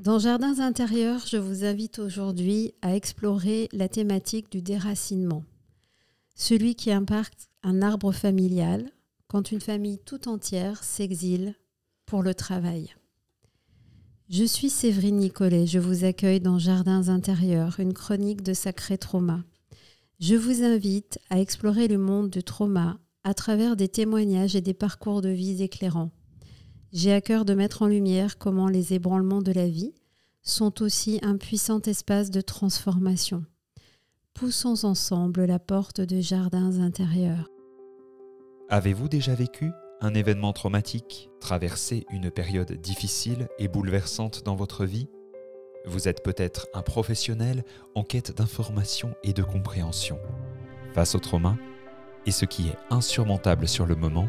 Dans Jardins intérieurs, je vous invite aujourd'hui à explorer la thématique du déracinement, celui qui impacte un arbre familial quand une famille tout entière s'exile pour le travail. Je suis Séverine Nicolet, je vous accueille dans Jardins intérieurs, une chronique de sacré trauma. Je vous invite à explorer le monde du trauma à travers des témoignages et des parcours de vie éclairants. J'ai à cœur de mettre en lumière comment les ébranlements de la vie sont aussi un puissant espace de transformation. Poussons ensemble la porte de jardins intérieurs. Avez-vous déjà vécu un événement traumatique, traversé une période difficile et bouleversante dans votre vie? Vous êtes peut-être un professionnel en quête d'information et de compréhension. Face au trauma, et ce qui est insurmontable sur le moment,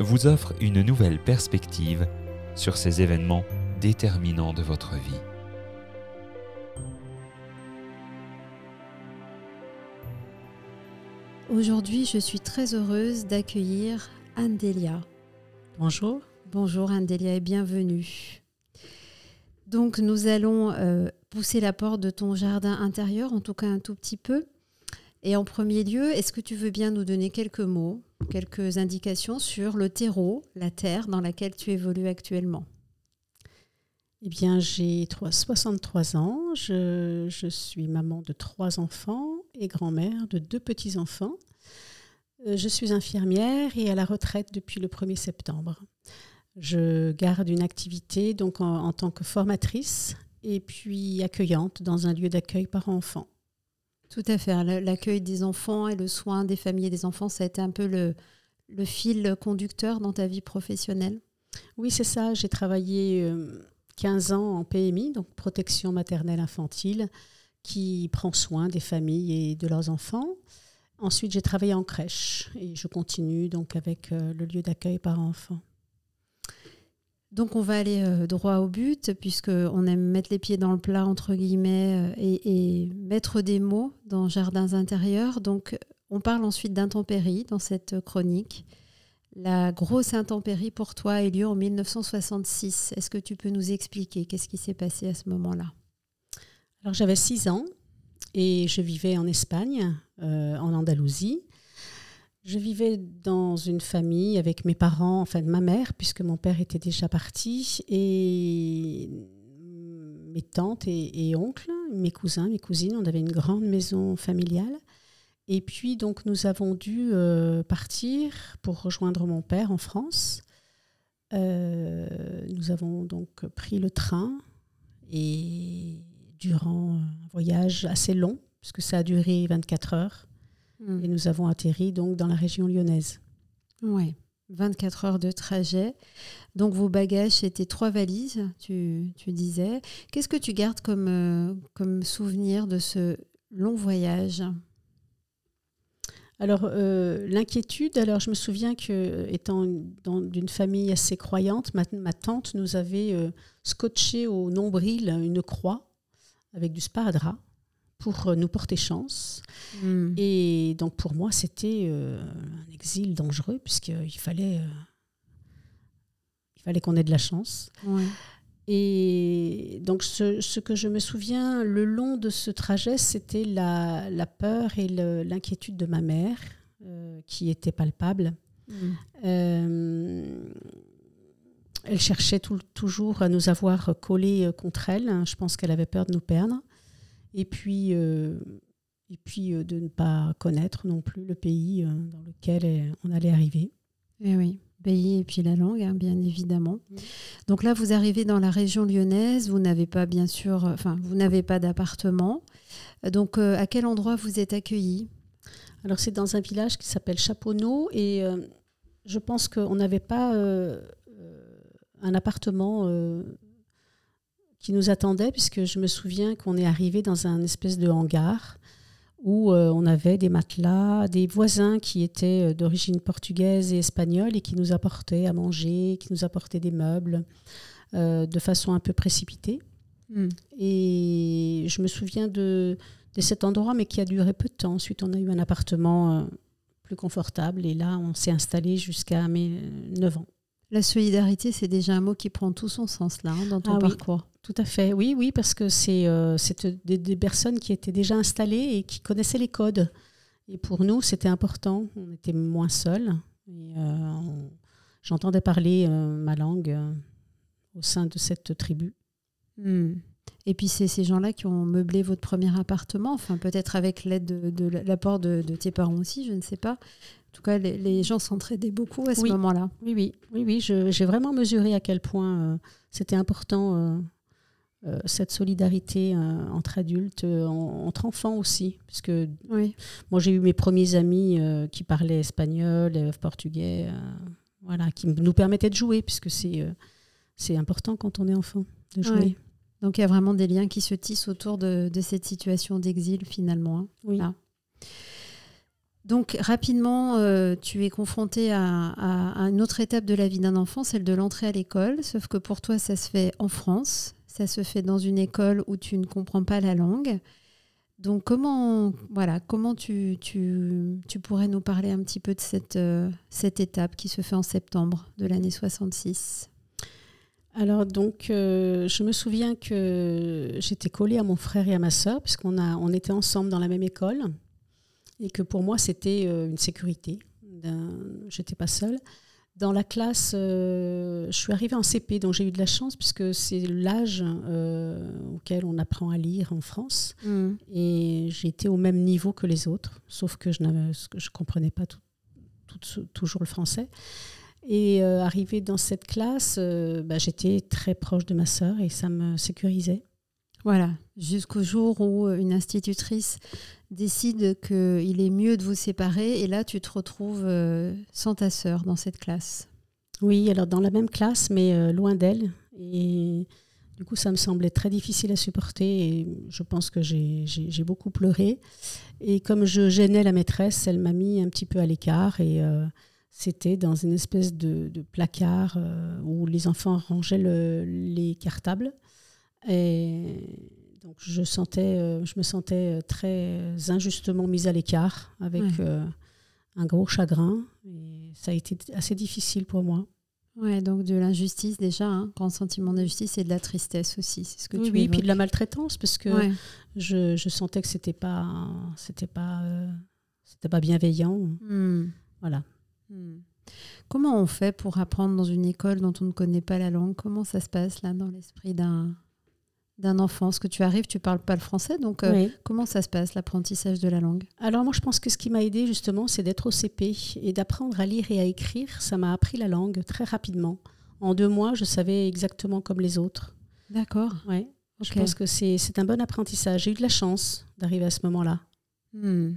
vous offre une nouvelle perspective sur ces événements déterminants de votre vie. Aujourd'hui, je suis très heureuse d'accueillir Anne Delia. Bonjour. Bonjour Anne Delia et bienvenue. Donc nous allons euh, pousser la porte de ton jardin intérieur, en tout cas un tout petit peu. Et en premier lieu, est-ce que tu veux bien nous donner quelques mots quelques indications sur le terreau, la terre dans laquelle tu évolues actuellement eh bien, j'ai 63 ans, je, suis maman de trois enfants et grand-mère de deux petits-enfants. Euh, je suis infirmière et à la retraite depuis le 1er septembre. Je garde une activité donc en, en tant que formatrice et puis accueillante dans un lieu d'accueil par enfants. Tout à fait. L'accueil des enfants et le soin des familles et des enfants, ça a été un peu le, fil conducteur dans ta vie professionnelle? Oui, c'est ça. J'ai travaillé 15 euh, ans en PMI, donc protection maternelle infantile, qui prend soin des familles et de leurs enfants. Ensuite, j'ai travaillé en crèche et je continue donc avec euh, le lieu d'accueil par enfants. Donc on va aller euh, droit au but, puisqu'on aime mettre les pieds dans le plat, entre guillemets, euh, et, mettre des mots dans Jardins intérieurs. Donc on parle ensuite d'intempéries dans cette chronique. La grosse intempérie pour toi a eu lieu en 1966. Est-ce que tu peux nous expliquer qu'est-ce qui s'est passé à ce moment-là? Alors j'avais 6 ans et je vivais en Espagne, euh, en Andalousie. Je vivais dans une famille avec mes parents, enfin ma mère, puisque mon père était déjà parti, et mes tantes et, oncles, mes cousins, mes cousines. On avait une grande maison familiale. Et puis, donc, nous avons dû euh, partir pour rejoindre mon père en France. Euh, nous avons donc pris le train et durant un voyage assez long, puisque ça a duré 24 heures, et nous avons atterri donc dans la région lyonnaise. Oui, 24 heures de trajet. Donc vos bagages, c'était trois valises, tu, tu disais. Qu'est-ce que tu gardes comme, euh, comme souvenir de ce long voyage? Alors, euh, l'inquiétude, alors je me souviens que, étant dans d'une famille assez croyante, ma, ma tante nous avait euh, scotché au nombril une croix avec du sparadrap pour euh, nous porter chance. Hmm. Et donc pour moi, c'était euh, un exil dangereux puisqu'il fallait, euh, il fallait qu'on ait de la chance. Et donc ce, que je me souviens le long de ce trajet, c'était la, la, peur et l'inquiétude de ma mère qui était palpable. Hmm. elle cherchait toujours à nous avoir collés contre elle. Je pense qu'elle avait peur de nous perdre et puis, euh, et puis euh, de ne pas connaître non plus le pays euh, dans lequel on allait arriver. Et eh oui, pays et puis la langue, hein, bien évidemment. Donc là, vous arrivez dans la région lyonnaise, vous n'avez pas bien sûr, enfin, vous n'avez pas d'appartement. Donc, à quel endroit vous êtes accueilli Alors, c'est dans un village qui s'appelle Chaponneau et je pense qu'on n'avait pas un appartement qui nous attendait, puisque je me souviens qu'on est arrivé dans un espèce de hangar où euh, on avait des matelas, des voisins qui étaient euh, d'origine portugaise et espagnole et qui nous apportaient à manger, qui nous apportaient des meubles euh, de façon un peu précipitée. Hmm. Et je me souviens de, de cet endroit, mais qui a duré peu de temps. Ensuite, on a eu un appartement euh, plus confortable et là, on s'est installé jusqu'à mes 9 ans. La solidarité, c'est déjà un mot qui prend tout son sens là hein, dans ton Ah oui. parcours. Tout à fait, oui, oui, parce que c'est euh, c'est des, des personnes qui étaient déjà installées et qui connaissaient les codes. Et pour nous, c'était important. On était moins seuls. Euh, J'entendais parler euh, ma langue euh, au sein de cette tribu. Hmm. Et puis c'est ces gens-là qui ont meublé votre premier appartement, enfin peut-être avec l'aide de, de l'apport de, de tes parents aussi, je ne sais pas. En tout cas, les, les gens s'entraidaient beaucoup à ce Oui. moment-là. Oui, oui, oui, oui. J'ai vraiment mesuré à quel point euh, c'était important euh, euh, cette solidarité entre adultes, en- entre enfants aussi, puisque Oui. Moi, j'ai eu mes premiers amis qui parlaient espagnol, portugais, voilà, qui nous permettaient de jouer, puisque c'est c'est important quand on est enfant de jouer. Donc il y a vraiment des liens qui se tissent autour de, de cette situation d'exil finalement. hein. Oui. Donc rapidement, euh, tu es confronté à, une autre étape de la vie d'un enfant, celle de l'entrée à l'école, sauf que pour toi, ça se fait en France, ça se fait dans une école où tu ne comprends pas la langue. Donc comment, voilà, comment tu, pourrais nous parler un petit peu de cette, euh, cette étape qui se fait en septembre de l'année 66 Alors, donc, euh, je me souviens que j'étais collée à mon frère et à ma sœur, puisqu'on on était ensemble dans la même école, et que pour moi, c'était euh, une sécurité. Je n'étais pas seule. Dans la classe, euh, je suis arrivée en CP, donc j'ai eu de la chance, puisque c'est l'âge euh, auquel on apprend à lire en France. Et j'étais au même niveau que les autres, sauf que je ne comprenais pas tout- tout- toujours le français. Et euh, arrivée dans cette classe, bah, j'étais très proche de ma sœur et ça me sécurisait. Voilà, jusqu'au jour où euh, une institutrice décide qu'il est mieux de vous séparer et là tu te retrouves euh, sans ta sœur dans cette classe. Oui, alors dans la même classe, mais euh, loin d'elle. Et du coup, ça me semblait très difficile à supporter et je pense que j'ai beaucoup pleuré. Et comme je gênais la maîtresse, elle m'a mis un petit peu à l'écart et c'était dans une espèce de, placard où les enfants rangeaient le- les cartables. Et donc je, sentais, euh, je me sentais très injustement mise à l'écart avec Ouais. euh, un gros chagrin. Et ça a été assez difficile pour moi. Ouais, donc de l'injustice déjà, hein, grand sentiment d'injustice et de la tristesse aussi, c'est ce que oui, tu oui, puis de la maltraitance, parce que Ouais. je, je sentais que c'était pas, c'était pas, euh, c'était pas bienveillant. Hmm. Voilà. Hmm. Comment on fait pour apprendre dans une école dont on ne connaît pas la langue? Comment ça se passe là dans l'esprit d'un d'un enfant Parce que tu arrives, tu parles pas le français, donc euh, Oui. comment ça se passe l'apprentissage de la langue? Alors moi, je pense que ce qui m'a aidé justement, c'est d'être au CP et d'apprendre à lire et à écrire. Ça m'a appris la langue très rapidement. En deux mois, je savais exactement comme les autres. D'accord. Ouais. Je pense que c'est c'est un bon apprentissage. J'ai eu de la chance d'arriver à ce moment-là. Hmm.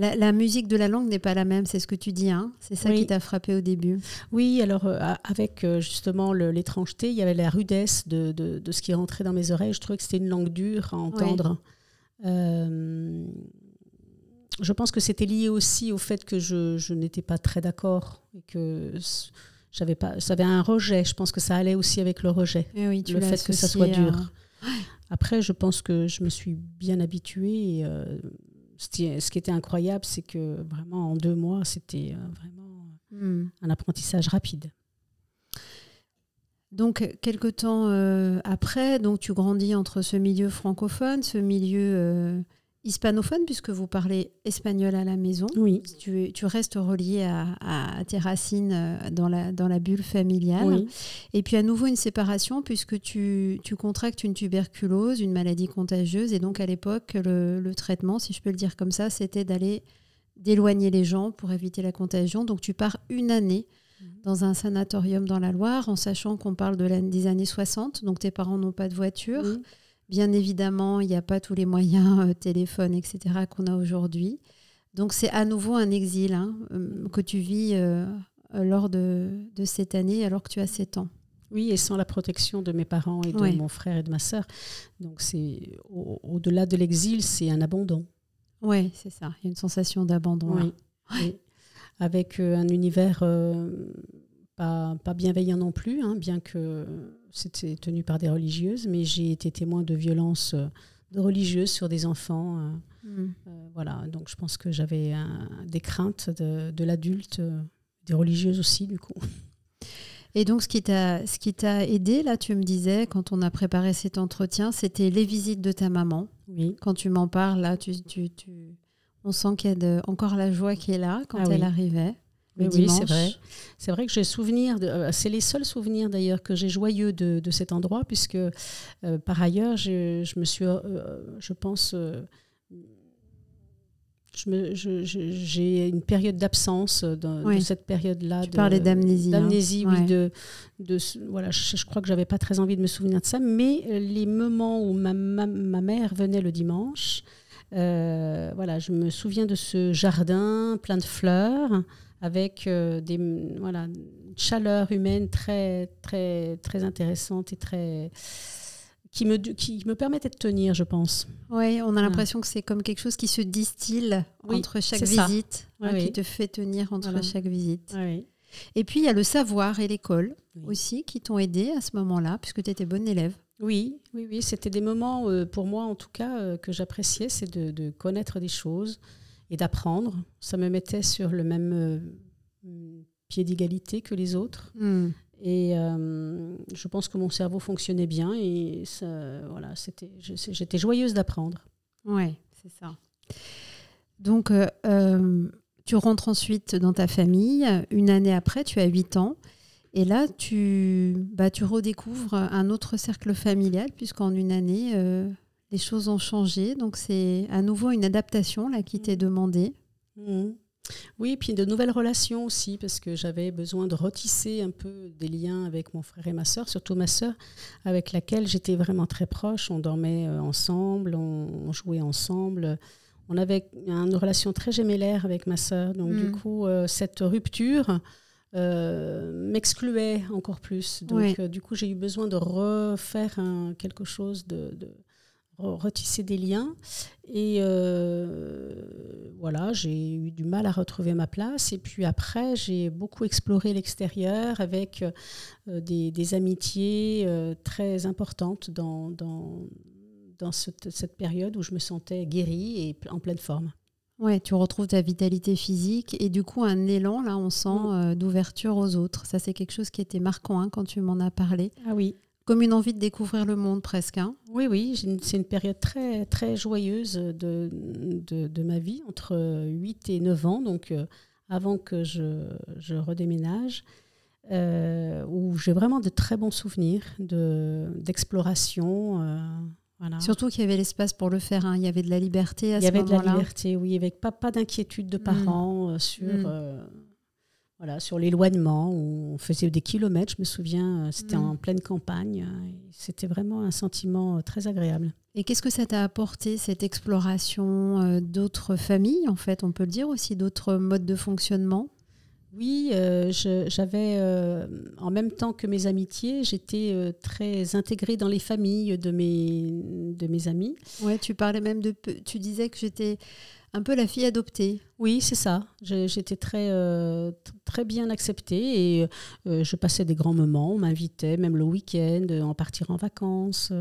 La, la musique de la langue n'est pas la même, c'est ce que tu dis. Hein c'est ça Oui. qui t'a frappé au début. Oui, alors euh, avec euh, justement l'étrangeté, il y avait la rudesse de, de- de ce qui rentrait dans mes oreilles. Je trouvais que c'était une langue dure à entendre. Euh, je pense que c'était lié aussi au fait que je, je n'étais pas très d'accord et que j'avais pas, j'avais un rejet. Je pense que ça allait aussi avec le rejet. Eh oui, tu Le fait que ça soit à- dur. Après, je pense que je me suis bien habituée. Et, euh, ce, qui, était incroyable, c'est que vraiment en deux mois, c'était euh, vraiment Hmm. un apprentissage rapide. Donc, quelque temps euh, après, donc tu grandis entre ce milieu francophone, ce milieu euh, hispanophone, puisque vous parlez espagnol à la maison. Oui. Tu, tu restes relié à, tes racines euh, dans la, dans la bulle familiale. Oui. Et puis à nouveau une séparation, puisque tu, tu contractes une tuberculose, une maladie contagieuse. Et donc à l'époque, le, le traitement, si je peux le dire comme ça, c'était d'aller d'éloigner les gens pour éviter la contagion. Donc tu pars une année dans un sanatorium dans la Loire, en sachant qu'on parle de des années 60. Donc tes parents n'ont pas de voiture. Oui. Bien évidemment, il n'y a pas tous les moyens, euh, téléphone, etc., qu'on a aujourd'hui. Donc c'est à nouveau un exil hein, euh, que tu vis euh, lors de, de cette année alors que tu as 7 ans. Oui, et sans la protection de mes parents et de Ouais. mon frère et de ma sœur. Donc c'est au- au-delà de l'exil, c'est un abandon. Oui, c'est ça. Il y a une sensation d'abandon. là. Oui. Oui. Avec euh, un univers euh, pas, pas bienveillant non plus, hein, bien que c'était tenu par des religieuses, mais j'ai été témoin de violences euh, de religieuses sur des enfants. euh, Mm. euh, voilà, donc je pense que j'avais des craintes de, de l'adulte, des religieuses aussi, du coup. Et donc, ce qui t'a ce qui t'a aidé, là, tu me disais, quand on a préparé cet entretien, c'était les visites de ta maman. Oui. Quand tu m'en parles, là, tu, tu, tu- on sent qu'il y a de- encore la joie qui est là quand Ah elle oui. arrivait. Le Oui, oui, c'est vrai. C'est vrai que j'ai souvenir, euh, c'est les seuls souvenirs d'ailleurs que j'ai joyeux de, de cet endroit, puisque euh, par ailleurs, je, je me suis, euh, je pense, euh, je me- je- je- j'ai une période d'absence de, Oui. de cette période-là. Tu de- parlais d'amnésie, hein. D'amnésie, Ouais. oui. De, de, voilà, je, je crois que j'avais pas très envie de me souvenir de ça, mais les moments où ma, ma, ma mère venait le dimanche, voilà, je me souviens de ce jardin plein de fleurs avec euh, des voilà une chaleur humaine très très très intéressante et très qui me qui me permettait de tenir, je pense. Oui, on a l'impression que c'est comme quelque chose qui se distille Oui, entre chaque visite, Oui, hein, qui te fait tenir entre Voilà. chaque visite. Et puis, il y a le savoir et l'école Oui. aussi qui t'ont aidé à ce moment-là, puisque tu étais bonne élève. Oui, oui, oui, c'était des moments, euh, pour moi en tout cas, euh, que j'appréciais, c'est de, de connaître des choses et d'apprendre. Ça me mettait sur le même euh, pied d'égalité que les autres. Et euh, je pense que mon cerveau fonctionnait bien et ça, voilà, c'était, j'étais joyeuse d'apprendre. Oui, c'est ça. Donc, euh, euh, tu rentres ensuite dans ta famille. Une année après, tu as 8 ans. Et là, tu, bah, tu redécouvres un autre cercle familial, puisqu'en une année, euh, les choses ont changé. Donc, c'est à nouveau une adaptation là, qui t'est demandée. Mhm. Oui, puis de nouvelles relations aussi, parce que j'avais besoin de retisser un peu des liens avec mon frère et ma sœur, surtout ma sœur, avec laquelle j'étais vraiment très proche. On dormait euh, ensemble, on, jouait ensemble. On avait une relation très gémellaire avec ma sœur. Donc, Mm. du coup, euh, cette rupture euh, m'excluait encore plus. Donc, Ouais. euh, du coup, j'ai eu besoin de refaire un- quelque chose de- retisser des liens. Et euh, voilà, j'ai eu du mal à retrouver ma place. Et puis après, j'ai beaucoup exploré l'extérieur avec euh, des, des amitiés euh, très importantes dans, dans, dans cette, cette période où je me sentais guérie et en pleine forme. Ouais, tu retrouves ta vitalité physique et du coup un élan, là, on sent Mm. euh, d'ouverture aux autres. Ça, c'est quelque chose qui était marquant hein, quand tu m'en as parlé. Ah oui. Comme une envie de découvrir le monde presque. hein. Oui, oui, c'est une période très, très joyeuse de, de, de ma vie, entre 8 et 9 ans, donc euh, avant que je, je redéménage, euh, où j'ai vraiment de très bons souvenirs de- d'exploration. euh, voilà. Surtout qu'il y avait l'espace pour le faire. hein. Il y avait de la liberté à Il ce y avait de la moment-là. liberté, oui, avec pas, pas d'inquiétude de parents euh, sur, Mm. Voilà, sur l'éloignement. où On faisait des kilomètres, je me souviens, euh, c'était Mm. en pleine campagne. euh, C'était vraiment un sentiment euh, très agréable. Et qu'est-ce que ça t'a apporté, cette exploration d'autres familles, en fait, on peut le dire aussi, d'autres modes de fonctionnement? Oui, euh, j'avais, euh, en même temps que mes amitiés, j'étais euh, très intégrée dans les familles de mes, de mes amis. Ouais, tu parlais même de. Tu disais que j'étais un peu la fille adoptée. Oui, c'est ça. J'étais très, euh, très bien acceptée et euh, je passais des grands moments. On m'invitait, même le week-end, euh, en partir en vacances.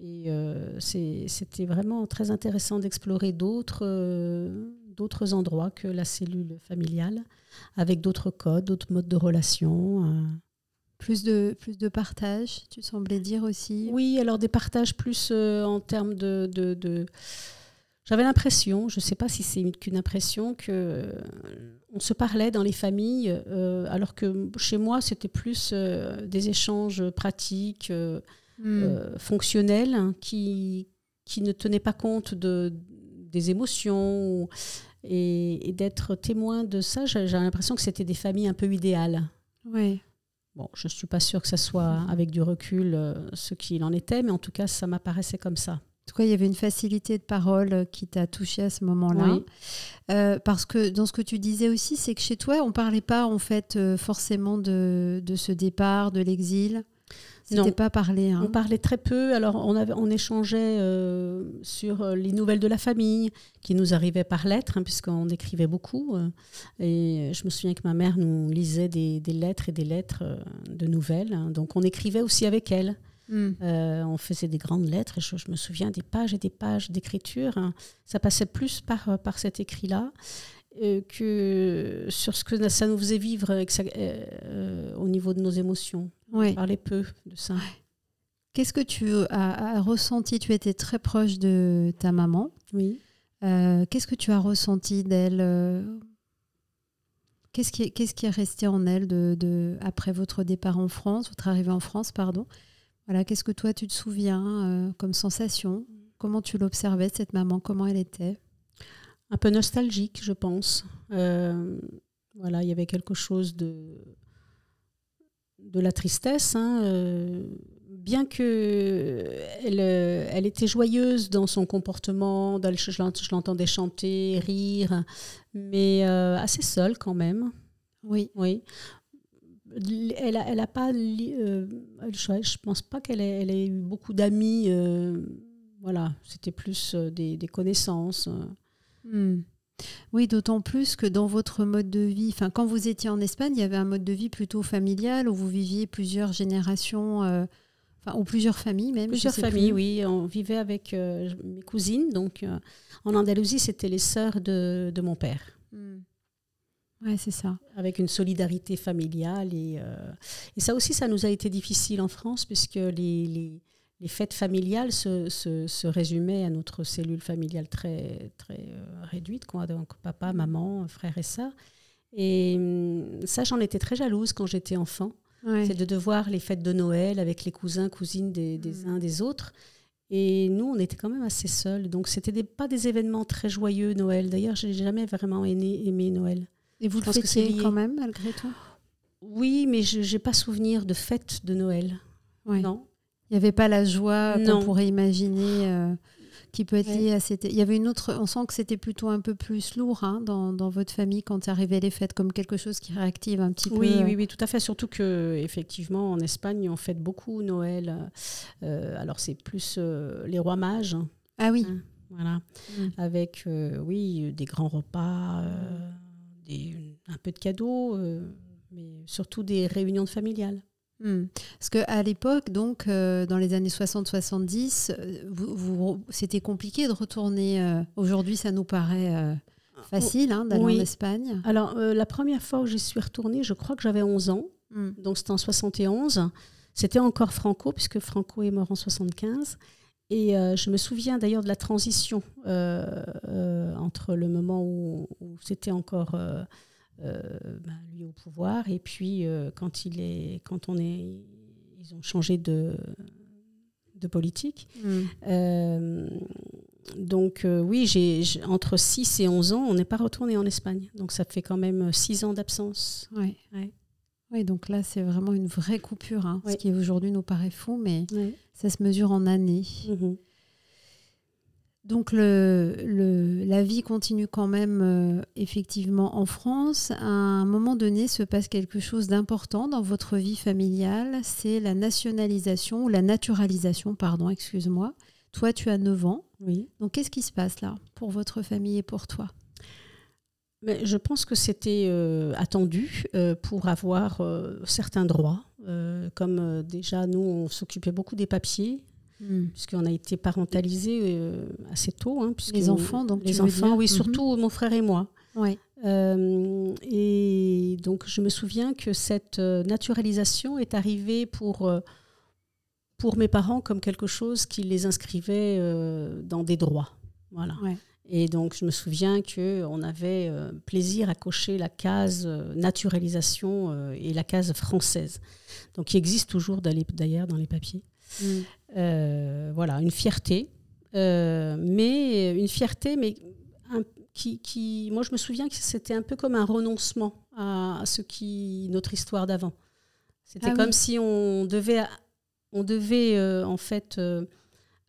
et c'était vraiment très intéressant d'explorer d'autres d'autres endroits que la cellule familiale, avec d'autres codes, d'autres modes de relation. Plus de, plus de partage, tu semblais dire aussi? Oui, alors des partages plus euh, en termes de... de- de- J'avais l'impression, je ne sais pas si c'est une- qu'une impression, que euh, on se parlait dans les familles, euh, alors que chez moi, c'était plus euh, des échanges pratiques, euh, Mm. euh, fonctionnels, hein, qui, qui ne tenaient pas compte de, des émotions. ou- et, et d'être témoin de ça, j'ai l'impression que c'était des familles un peu idéales. Ouais. Bon, je ne suis pas sûre que ça soit avec du recul ce qu'il en était, mais en tout cas, ça m'apparaissait comme ça. Tout cas, il y avait une facilité de parole qui t'a touché à ce moment-là. Euh, parce que dans ce que tu disais aussi, c'est que chez toi, on parlait pas en fait euh, forcément de, de, ce départ, de l'exil. C'était pas parlé. Hein. On parlait très peu. Alors, on, avait, on échangeait euh, sur les nouvelles de la famille qui nous arrivaient par lettres, hein, puisqu'on écrivait beaucoup. et je me souviens que ma mère nous lisait des, des lettres et des lettres de nouvelles. Hein. donc, on écrivait aussi avec elle. Hmm. Euh, on faisait des grandes lettres, et je, me souviens des pages et des pages d'écriture. Hein. Ça passait plus par, euh, par cet écrit-là euh, que sur ce que ça nous faisait vivre au niveau de nos émotions. On parlait peu de ça. Qu'est-ce que tu as, ressenti? Tu étais très proche de ta maman. Oui. Qu'est-ce que tu as ressenti d'elle Qu'est-ce qui, qui, est resté en elle de, de, après votre départ en France, votre arrivée en France, pardon? Voilà, qu'est-ce que toi tu te souviens euh, comme sensation? Comment tu l'observais cette maman? Comment elle était? Un peu nostalgique, je pense. Euh, voilà, il y avait quelque chose de de la tristesse. Hein, euh, bien que elle, elle, était joyeuse dans son comportement, je l'entendais chanter, rire, mais assez seule quand même. Oui. Oui elle a, elle a pas, euh, je, pense pas qu'elle ait, elle ait eu beaucoup d'amis. Euh, voilà, c'était plus euh, des, des, connaissances. Hmm. Oui, d'autant plus que dans votre mode de vie, enfin, quand vous étiez en Espagne, il y avait un mode de vie plutôt familial où vous viviez plusieurs générations, enfin, ou plusieurs familles même. Plusieurs familles, oui. On vivait avec mes cousines. Donc, en Andalousie, c'était les sœurs de, de mon père. Hmm. Ouais, c'est ça. Avec une solidarité familiale. Et, euh, et, ça aussi, ça nous a été difficile en France, puisque les, les, les fêtes familiales se, se, se, résumaient à notre cellule familiale très, très euh, réduite, quoi. donc papa, maman, frère et sœur. Et hum, ça, j'en étais très jalouse quand j'étais enfant. C'est de devoir les fêtes de Noël avec les cousins, cousines des, des mm. uns des autres. Et nous, on était quand même assez seuls. Donc, c'était des, pas des événements très joyeux, Noël. D'ailleurs, j'ai jamais vraiment aimé, aimé Noël. Et vous le fêtiez quand même, malgré tout? Oui, mais je n'ai pas souvenir de fête de Noël. Non. Il n'y avait pas la joie qu'on pourrait imaginer euh, qui peut être liée à cette... Il y avait une autre... On sent que c'était plutôt un peu plus lourd hein, dans, dans, votre famille quand arrivaient les fêtes, comme quelque chose qui réactive un petit peu. Oui, oui, oui, tout à fait. Surtout que effectivement, en Espagne, on fête beaucoup Noël. Euh, alors, c'est plus euh, les rois mages. Ah oui. Hein, voilà. Mm. Avec, oui, des grands repas un peu de cadeaux, euh, mais surtout des réunions familiales. Hmm. Parce qu'à l'époque, donc, euh, dans les années 60-70, euh, vous, c'était compliqué de retourner. Aujourd'hui, ça nous paraît facile hein, d'aller en Espagne. Alors, la première fois où j'y suis retournée, je crois que j'avais 11 ans. Hmm. Donc, c'était en 71. C'était encore Franco, puisque Franco est mort en 75. Et je me souviens d'ailleurs de la transition entre le moment où, où c'était encore euh, bah, lui au pouvoir. Et puis, euh, quand, il est, quand on est, ils ont changé de, de politique. Mm. Euh, donc oui, j'ai entre 6 et 11 ans, on n'est pas retourné en Espagne. Donc ça fait quand même 6 ans d'absence. Oui, donc là, c'est vraiment une vraie coupure. Hein, Ce qui aujourd'hui nous paraît fou, mais ça se mesure en années. Mm-hmm. Donc le, la vie continue quand même euh, effectivement en France. À un moment donné, se passe quelque chose d'important dans votre vie familiale, c'est la nationalisation ou la naturalisation, pardon, excuse-moi. Toi, tu as 9 ans. Oui. Donc qu'est-ce qui se passe là pour votre famille et pour toi? Mais Je pense que c'était euh, attendu euh, pour avoir certains droits. comme déjà, nous, on s'occupait beaucoup des papiers, Hmm. puisqu'on a été parentalisé euh, assez tôt. Hein, les enfants, donc les enfants, oui, mhm. surtout mon frère et moi. Ouais. Euh, et donc je me souviens que cette euh, naturalisation est arrivée pour pour mes parents comme quelque chose qui les inscrivait dans des droits. Voilà. Et donc, je me souviens qu'on avait plaisir à cocher la case naturalisation et la case française. Donc, qui existe toujours d'ailleurs dans les papiers. Mm. Euh, voilà, une fierté. Euh, mais une fierté, mais qui, qui, moi je me souviens que c'était un peu comme un renoncement à, ce qui notre histoire d'avant. C'était ah comme si on devait, on devait euh, en fait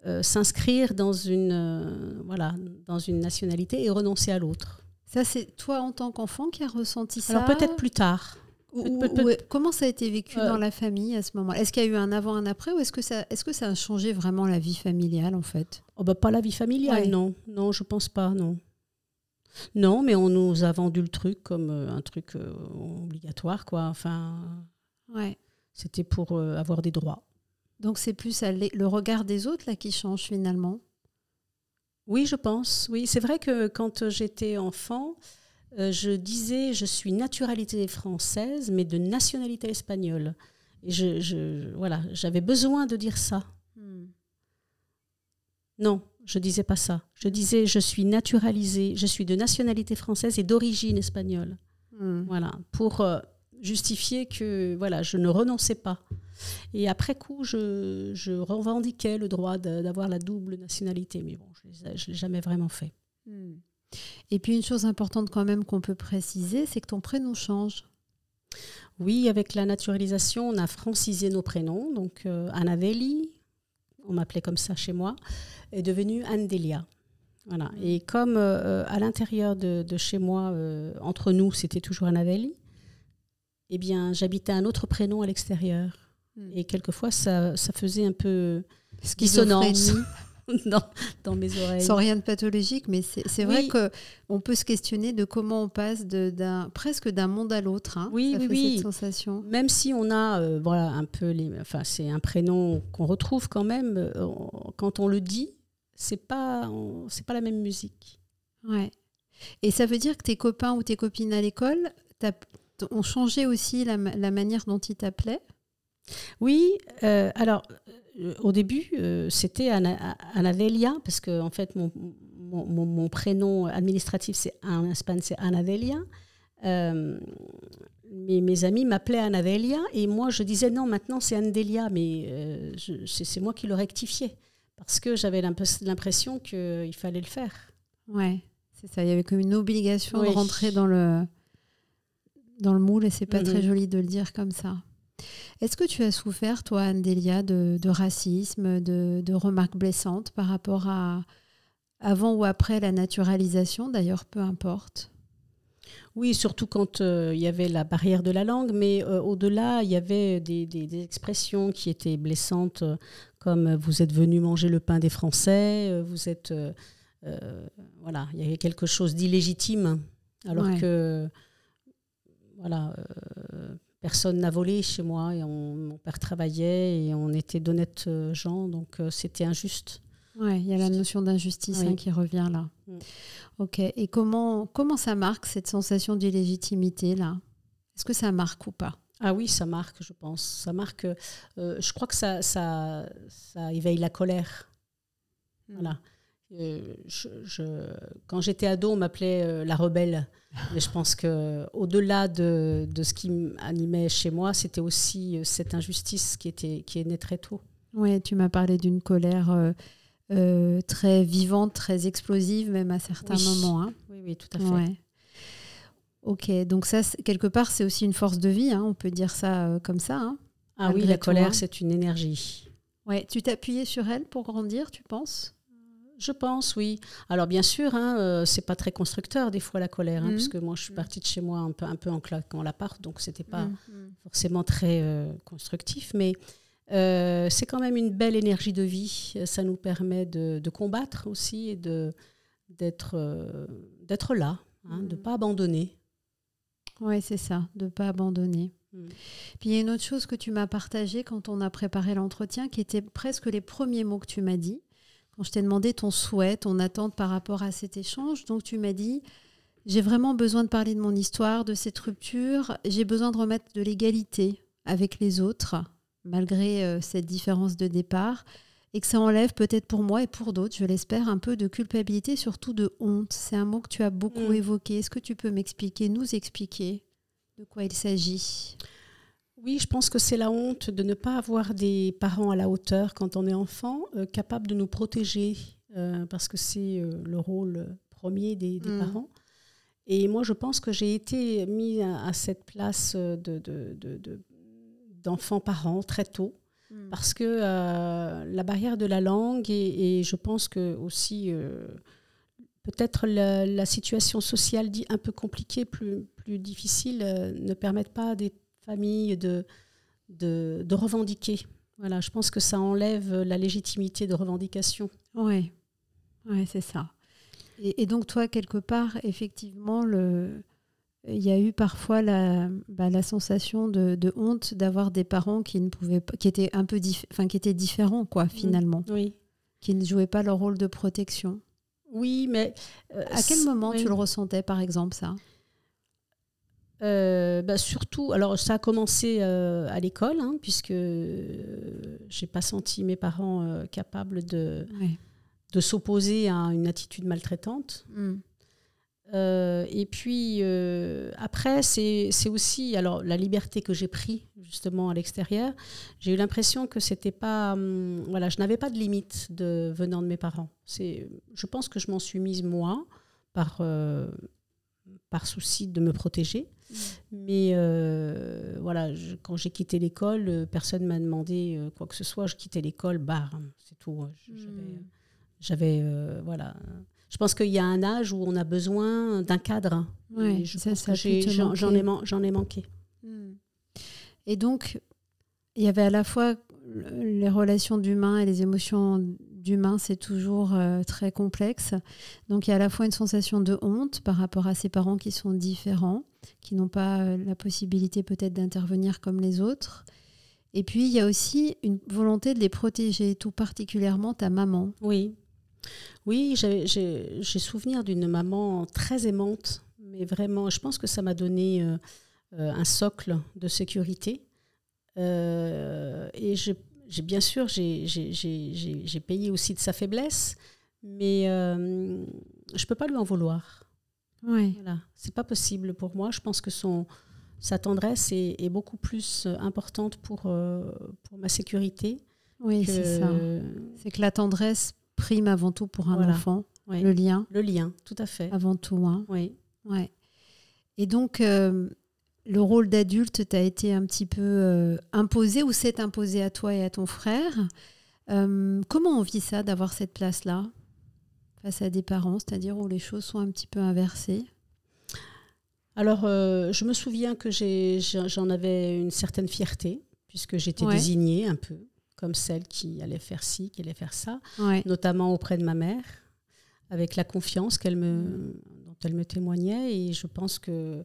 euh, s'inscrire dans une euh, voilà dans une nationalité et renoncer à l'autre. Ça, c'est toi en tant qu'enfant qui a ressenti ça Alors peut-être plus tard. Ou- peut- ou- peut- ou- comment ça a été vécu Euh, dans la famille à ce moment Est-ce qu'il y a eu un avant, un après, ou est-ce que ça, est-ce que ça a changé vraiment la vie familiale en fait? Oh bah, pas la vie familiale, Ouais. non. Non, je pense pas, non. Non, mais on nous a vendu le truc comme euh, un truc euh, obligatoire, quoi. Enfin, Ouais. c'était pour euh, avoir des droits. Donc c'est plus le regard des autres là qui change finalement. Oui, je pense. Oui, c'est vrai que quand j'étais enfant, euh, je disais je suis naturalité française, mais de nationalité espagnole. Et je, je- voilà, j'avais besoin de dire ça. Non, je disais pas ça. Je disais je suis naturalisée, je suis de nationalité française et d'origine espagnole. Hmm. Voilà, pour euh, justifier que voilà, je ne renonçais pas. Et après coup, je, je revendiquais le droit d'avoir la double nationalité, mais bon, je ne l'ai jamais vraiment fait. Hmm. Et puis une chose importante quand même qu'on peut préciser, c'est que ton prénom change. Oui, avec la naturalisation, on a francisé nos prénoms. Donc, euh, Annavelli, on m'appelait comme ça chez moi, est devenue Andelia. Voilà. Et comme euh, à l'intérieur de, de chez moi, euh, entre nous, c'était toujours Annavelli, eh bien, j'habitais un autre prénom à l'extérieur. Hmm. Et quelquefois, ça, ça faisait un peu dissonance Schizophrénie. dans, dans mes oreilles. Sans rien de pathologique, mais c'est c'est vrai Oui. que on peut se questionner de comment on passe de- d'un presque d'un monde à l'autre. hein. Oui, Ça oui, fait oui. cette sensation. Même si on a, euh, voilà, un peu les, enfin, c'est un prénom qu'on retrouve quand même. euh, quand on le dit, c'est pas, c'est pas la même musique. Ouais. Et ça veut dire que tes copains ou tes copines à l'école ont changé aussi la manière dont ils t'appelaient? Oui, euh, alors euh, au début, euh, c'était Ana- Anadelia, parce que en fait, mon, mon, mon- mon prénom administratif, c'est en Espagne, c'est Anadelia. Euh, mes, mes amis m'appelaient Anadelia, et moi, je disais non, maintenant c'est Andelia, mais je- c'est c'est moi qui le rectifiais, parce que j'avais l'imp- l'impression qu'il fallait le faire. Ouais, c'est ça. Il y avait comme une obligation Oui. de rentrer dans le, dans le moule et c'est pas Mhm. très joli de le dire comme ça. Est-ce que tu as souffert, toi, Andelia, de, de racisme, de, de remarques blessantes par rapport à avant ou après la naturalisation D'ailleurs, peu importe? Oui, surtout quand euh, il y avait la barrière de la langue, mais euh, au-delà, il y avait des, des- des expressions qui étaient blessantes, euh, comme vous êtes venu manger le pain des Français, vous êtes. voilà, il y avait quelque chose d'illégitime, alors Ouais. que. Voilà. Personne n'a volé chez moi et on- mon père travaillait et on était d'honnêtes euh, gens, donc euh, c'était injuste. Ouais, il y a la notion d'injustice Oui. hein, qui revient là. Mm. Ok. Et comment, comment ça marque cette sensation d'illégitimité là? Est-ce que ça marque ou pas? Ah oui, ça marque, je pense. Ça marque. euh, je crois que ça, ça, ça éveille la colère. Voilà. Euh, je, je- quand j'étais ado, on m'appelait euh, la rebelle. Mais je pense que au-delà de, de ce qui m'animait chez moi, c'était aussi euh, cette injustice qui était qui est née très tôt. Oui, tu m'as parlé d'une colère euh, très vivante, très explosive, même à certains Oui. moments. hein. Oui, oui, tout à fait. Ouais. Ok, donc ça, quelque part, c'est aussi une force de vie, hein, on peut dire ça comme ça. hein. Ah oui, la colère, c'est une énergie. Ouais, tu t'appuyais sur elle pour grandir, tu penses? Je pense, oui. Alors bien sûr, hein, euh, c'est pas très constructeur des fois la colère, hein, Mhm. puisque moi je suis partie de chez moi un peu, un peu en claquant l'appart, donc c'était pas Mm. forcément très euh, constructif, mais euh, c'est quand même une belle énergie de vie. Ça nous permet de, de combattre aussi et de d'être euh, d'être là, hein, de Mhm. pas abandonner. Oui, c'est ça, de ne pas abandonner. Mm. Puis il y a une autre chose que tu m'as partagée quand on a préparé l'entretien, qui était presque les premiers mots que tu m'as dit. Quand je t'ai demandé ton souhait, ton attente par rapport à cet échange, donc tu m'as dit j'ai vraiment besoin de parler de mon histoire, de cette rupture, j'ai besoin de remettre de l'égalité avec les autres, malgré euh, cette différence de départ, et que ça enlève peut-être pour moi et pour d'autres, je l'espère, un peu de culpabilité, surtout de honte. C'est un mot que tu as beaucoup Mm. évoqué. Est-ce que tu peux m'expliquer, nous expliquer de quoi il s'agit? Oui, je pense que c'est la honte de ne pas avoir des parents à la hauteur quand on est enfant, euh, capables de nous protéger, euh, parce que c'est euh, le rôle premier des, des Mm. parents. Et moi, je pense que j'ai été mis à, à cette place euh, de, de- de- de- d'enfant parent très tôt. Hmm. Parce que la barrière de la langue et, je pense que aussi peut-être la, situation sociale dit un peu compliquée, plus, plus difficile, ne permettent pas des familles de, de, de, revendiquer. Voilà, je pense que ça enlève la légitimité de revendication. Oui, ouais, c'est ça. Et, et, donc toi, quelque part, effectivement, le, il y a eu parfois la, bah, la sensation de, honte d'avoir des parents qui ne pouvaient qui étaient un peu enfin, qui étaient différents quoi mmh. finalement oui qui ne jouaient pas leur rôle de protection oui mais euh, à quel moment tu le ressentais par exemple ça? Euh, bah, surtout, alors ça a commencé euh, à l'école, hein, puisque j'ai pas senti mes parents capables de, de s'opposer à une attitude maltraitante. Euh, et puis euh, après, c'est aussi alors la liberté que j'ai pris justement à l'extérieur. J'ai eu l'impression que c'était pas, hum, voilà, je n'avais pas de limite de venant de mes parents. C'est, je pense que je m'en suis mise moi par euh, par souci de me protéger. Mais voilà, quand j'ai quitté l'école, personne m'a demandé quoi que ce soit. Je quittais l'école, bah, c'est tout. J'avais, mmh. voilà je pense qu'il y a un âge où on a besoin d'un cadre. Oui, ça, ça j'en ai, j'en ai manqué. Hmm. Et donc, il y avait à la fois les relations d'humain et les émotions d'humain, c'est toujours euh, très complexe. Donc, il y a à la fois une sensation de honte par rapport à ces parents qui sont différents, qui n'ont pas euh, la possibilité peut-être d'intervenir comme les autres. Et puis, il y a aussi une volonté de les protéger, tout particulièrement ta maman. Oui. Oui, j'ai souvenir d'une maman très aimante, mais vraiment, je pense que ça m'a donné euh, un socle de sécurité. Et j'ai bien sûr, j'ai payé aussi de sa faiblesse, mais je ne peux pas lui en vouloir. Oui. Voilà. C'est pas possible pour moi. Je pense que son, sa tendresse est, est beaucoup plus importante pour, pour ma sécurité. Oui, c'est ça. C'est que la tendresse prime avant tout pour un enfant, le lien. Le lien, tout à fait. Avant tout. Hein. Oui. Ouais. Et donc, euh, le rôle d'adulte t'a été un petit peu euh, imposé ou s'est imposé à toi et à ton frère. Euh, comment on vit ça, d'avoir cette place-là face à des parents, c'est-à-dire où les choses sont un petit peu inversées? Alors, je me souviens que j'en avais une certaine fierté, puisque j'étais désignée un peu comme celle qui allait faire ci, qui allait faire ça, notamment auprès de ma mère, avec la confiance qu'elle me, dont elle me témoignait. Et je pense que euh,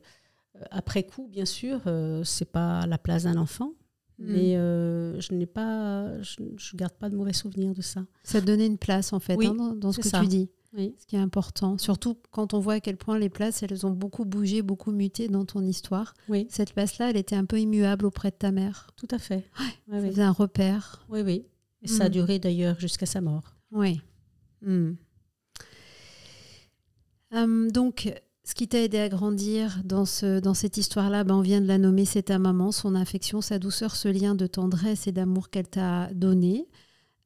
après coup, bien sûr, euh, c'est pas la place d'un enfant, mm. mais euh, je n'ai pas, je, garde pas de mauvais souvenirs de ça. Ça donnait une place en fait hein, dans, ce que tu dis. Ce qui est important, surtout quand on voit à quel point les places, elles ont beaucoup bougé, beaucoup muté dans ton histoire. Oui. Cette place-là, elle était un peu immuable auprès de ta mère. Tout à fait. Ouais, un repère. Oui, oui. Et ça a mm. duré d'ailleurs jusqu'à sa mort. Oui. Mm. Hum, donc, ce qui t'a aidé à grandir dans, ce, dans cette histoire-là, ben, on vient de la nommer, c'est ta maman, son affection, sa douceur, ce lien de tendresse et d'amour qu'elle t'a donné.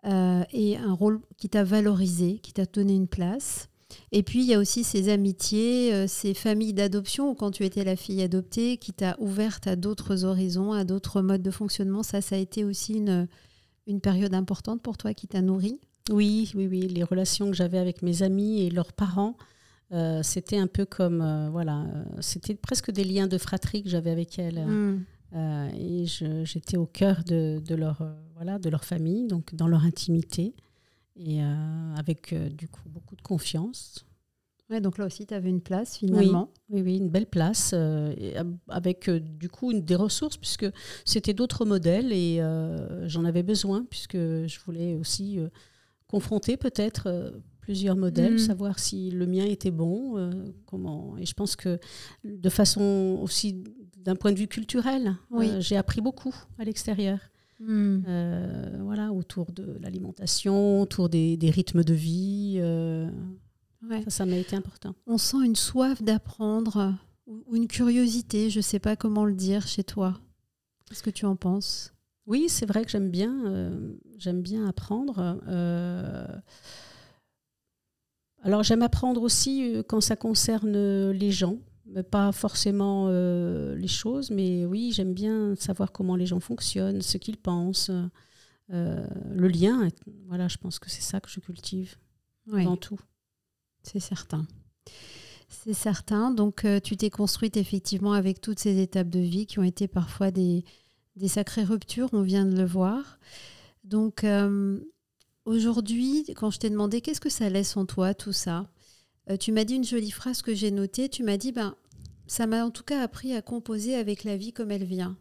Euh, et un rôle qui t'a valorisé, qui t'a donné une place. Et puis, il y a aussi ces amitiés, euh, ces familles d'adoption, quand tu étais la fille adoptée, qui t'a ouverte à d'autres horizons, à d'autres modes de fonctionnement. Ça, ça a été aussi une, une période importante pour toi qui t'a nourri Oui, oui, oui. Les relations que j'avais avec mes amis et leurs parents, euh, c'était un peu comme, voilà, c'était presque des liens de fratrie que j'avais avec elles. Mmh. Euh, et j'étais au cœur de, de, leur, euh, voilà, de leur famille, donc dans leur intimité, et euh, avec du coup beaucoup de confiance. Ouais, donc là aussi, tu avais une place finalement. Oui, oui, une belle place, avec du coup une, des ressources, puisque c'était d'autres modèles et j'en avais besoin, puisque je voulais aussi confronter peut-être plusieurs modèles, mm. savoir si le mien était bon, comment. Et je pense que de façon aussi d'un point de vue culturel, euh, j'ai appris beaucoup à l'extérieur. Hmm. Euh, voilà, autour de l'alimentation, autour des, rythmes de vie. Euh, ça, ça m'a été important. On sent une soif d'apprendre ou une curiosité, je ne sais pas comment le dire chez toi. Qu'est-ce que tu en penses? Oui, c'est vrai que j'aime bien, j'aime bien apprendre. Alors j'aime apprendre aussi quand ça concerne les gens pas forcément euh, les choses, mais oui, j'aime bien savoir comment les gens fonctionnent, ce qu'ils pensent. le lien. Voilà, je pense que c'est ça que je cultive Oui, avant tout. c'est certain. C'est certain. Donc, euh, tu t'es construite effectivement avec toutes ces étapes de vie qui ont été parfois des, des sacrées ruptures, on vient de le voir. Donc, euh, aujourd'hui, quand je t'ai demandé qu'est-ce que ça laisse en toi, tout ça, euh, tu m'as dit une jolie phrase que j'ai notée. Tu m'as dit, ben, ça m'a en tout cas appris à composer avec la vie comme elle vient.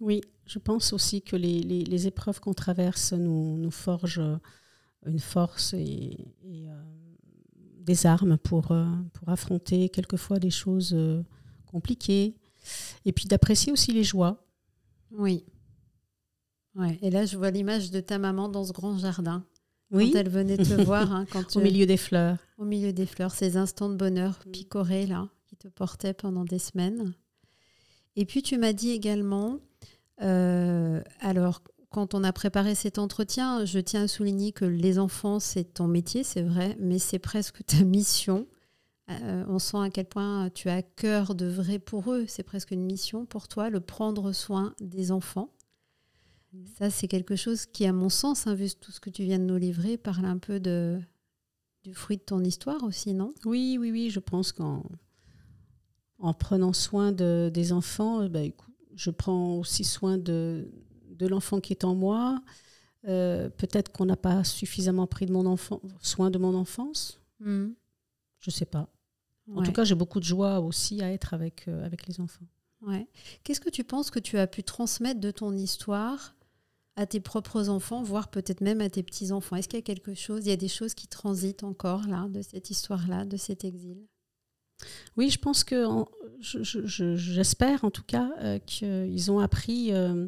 Oui, je pense aussi que les, les- les épreuves qu'on traverse nous, nous forgent euh, une force et, et, euh, des armes pour, euh, pour affronter quelquefois des choses euh, compliquées. Et puis d'apprécier aussi les joies. Oui. Ouais. Et là, je vois l'image de ta maman dans ce grand jardin. Oui, Quand elle venait te voir, hein, quand au tu- milieu des fleurs. au milieu des fleurs, ces instants de bonheur Mm. picorés là, qui te portaient pendant des semaines. Et puis tu m'as dit également, euh, alors quand on a préparé cet entretien, je tiens à souligner que les enfants, c'est ton métier, c'est vrai, mais c'est presque ta mission. Euh, on sent à quel point tu as à cœur de vrai pour eux. C'est presque une mission pour toi, le prendre soin des enfants. Mm. Ça, c'est quelque chose qui, à mon sens, hein, vu tout ce que tu viens de nous livrer, parle un peu de, du fruit de ton histoire aussi, non? Oui, oui, oui, je pense qu'en en prenant soin de, des enfants, euh, bah, écoute, je prends aussi soin de, de l'enfant qui est en moi. Euh, Peut-être qu'on n'a pas suffisamment pris de mon enfant, soin de mon enfance. Je ne sais pas. En Ouais, tout cas, j'ai beaucoup de joie aussi à être avec, euh, avec les enfants. ouais. Qu'est-ce que tu penses que tu as pu transmettre de ton histoire à tes propres enfants, voire peut-être même à tes petits-enfants Est-ce qu'il y a quelque chose, il y a des choses qui transitent encore là, de cette histoire-là, de cet exil? Oui, je pense que j'espère en tout cas euh, qu'ils ont appris, euh,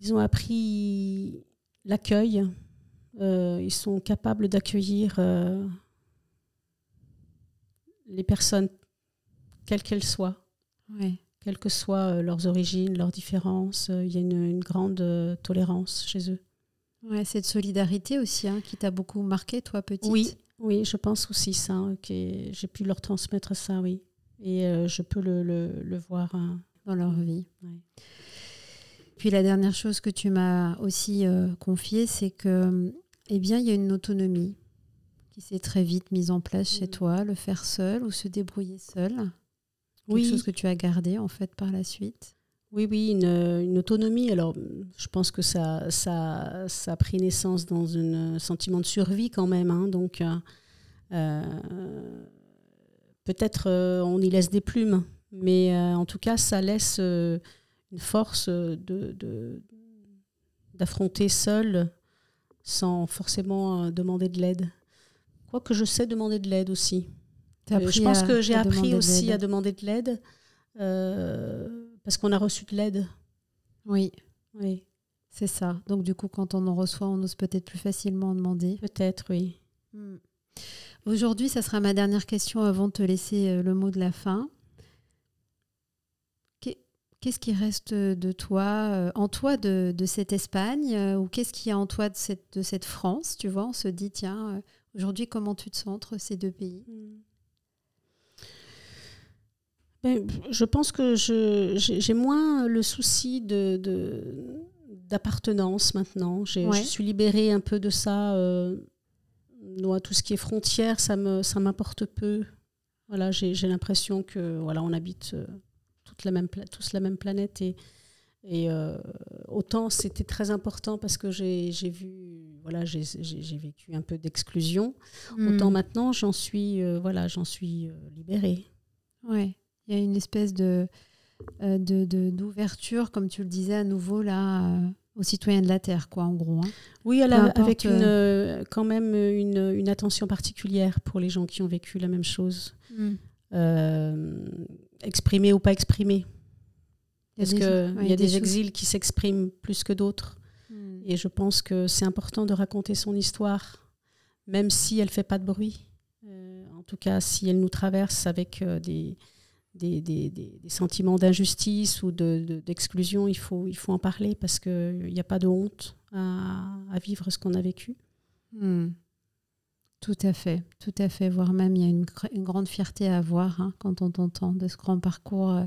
ils ont appris l'accueil. Euh, ils sont capables d'accueillir les personnes, quelles qu'elles soient, Oui. Quelles que soient euh, leurs origines, leurs différences. Euh, Il y a une, une grande euh, tolérance chez eux. Ouais, cette solidarité aussi hein, qui t'a beaucoup marqué, toi, petite. Oui, oui, je pense aussi ça. hein, que j'ai pu leur transmettre ça, oui. Et euh, je peux le, le- le voir. hein. dans leur vie. Ouais. Puis la dernière chose que tu m'as aussi euh, confiée, c'est que, eh bien, il y a une autonomie qui s'est très vite mise en place chez Mm. toi, le faire seul ou se débrouiller seul. Quelque Oui, chose que tu as gardé en fait par la suite? oui, oui, une, une autonomie. Alors, je pense que ça, ça, ça a pris naissance dans un sentiment de survie quand même. hein. donc, euh, euh, peut-être euh, on y laisse des plumes, mais euh, en tout cas, ça laisse une force de, d'affronter seul sans forcément demander de l'aide. Quoique je sais demander de l'aide aussi. Euh, je pense à- que j'ai appris aussi à demander de l'aide euh, parce qu'on a reçu de l'aide. Oui, Oui, c'est ça. Donc du coup, quand on en reçoit, on ose peut-être plus facilement en demander. peut-être, oui. Mm. Aujourd'hui, ça sera ma dernière question avant de te laisser euh, le mot de la fin. Qu'est- Qu'est-ce qui reste de toi, en toi de, de cette Espagne ou qu'est-ce qu'il y a en toi de cette, de cette France Tu vois, on se dit, tiens, aujourd'hui, comment tu te sens entre ces deux pays? Ben, je pense que j'ai moins le souci de, d'appartenance maintenant. Ouais. Je suis libérée un peu de ça. euh, tout ce qui est frontière, ça me, ça m'importe peu. Voilà, j'ai l'impression que voilà, on habite euh, toute la même tous la même planète et, et euh, autant c'était très important parce que j'ai vu voilà j'ai vécu un peu d'exclusion. Autant Mm. maintenant, j'en suis euh, voilà, j'en suis libérée. Ouais, il y a une espèce de euh, de- d'ouverture, comme tu le disais à nouveau là, euh, aux citoyens de la terre, quoi, en gros. hein. Oui, avec une, euh, quand même une, une attention particulière pour les gens qui ont vécu la même chose. Euh, exprimé ou pas exprimé. Il y a Parce des- qu'il ouais, y a des, choses- exils qui s'expriment plus que d'autres. Mm. Et je pense que c'est important de raconter son histoire, même si elle fait pas de bruit. Euh, en tout cas, si elle nous traverse avec euh, des, des, des- des- sentiments d'injustice ou de- de- d'exclusion, il, faut, il faut en parler parce qu'il n'y a pas de honte à, à vivre ce qu'on a vécu. Hmm. Tout à fait, tout à fait. Voire même, il y a une, gr- une grande fierté à avoir hein, quand on t'entend de ce grand parcours euh,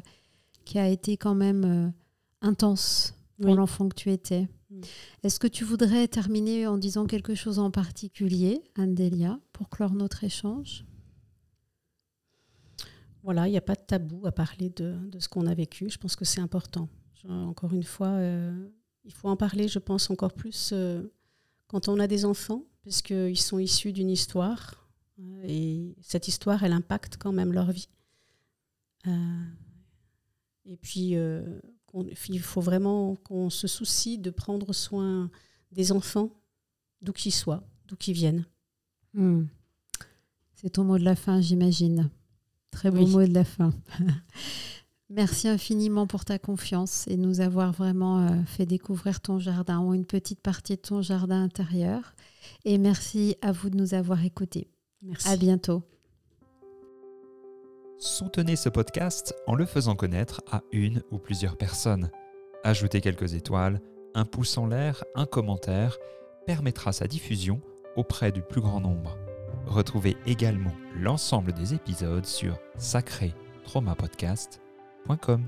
qui a été quand même euh, intense. pour l'enfant que tu étais. Mm. Est-ce que tu voudrais terminer en disant quelque chose en particulier, Andelia, pour clore notre échange? Voilà, il n'y a pas de tabou à parler de, ce qu'on a vécu. Je pense que c'est important. Encore une fois, euh, il faut en parler, je pense, encore plus euh, quand on a des enfants, puisqu'ils sont issus d'une histoire. Euh, et cette histoire, elle impacte quand même leur vie. et puis, il faut vraiment qu'on se soucie de prendre soin des enfants, d'où qu'ils soient, d'où qu'ils viennent. Hmm. C'est ton mot de la fin, j'imagine. Très beau mot de la fin. Merci infiniment pour ta confiance et nous avoir vraiment euh, fait découvrir ton jardin ou une petite partie de ton jardin intérieur. Et merci à vous de nous avoir écoutés. Merci. À bientôt. Soutenez ce podcast en le faisant connaître à une ou plusieurs personnes. Ajoutez quelques étoiles, un pouce en l'air, un commentaire permettra sa diffusion auprès du plus grand nombre. Retrouvez également l'ensemble des épisodes sur sacré traumapodcast.com.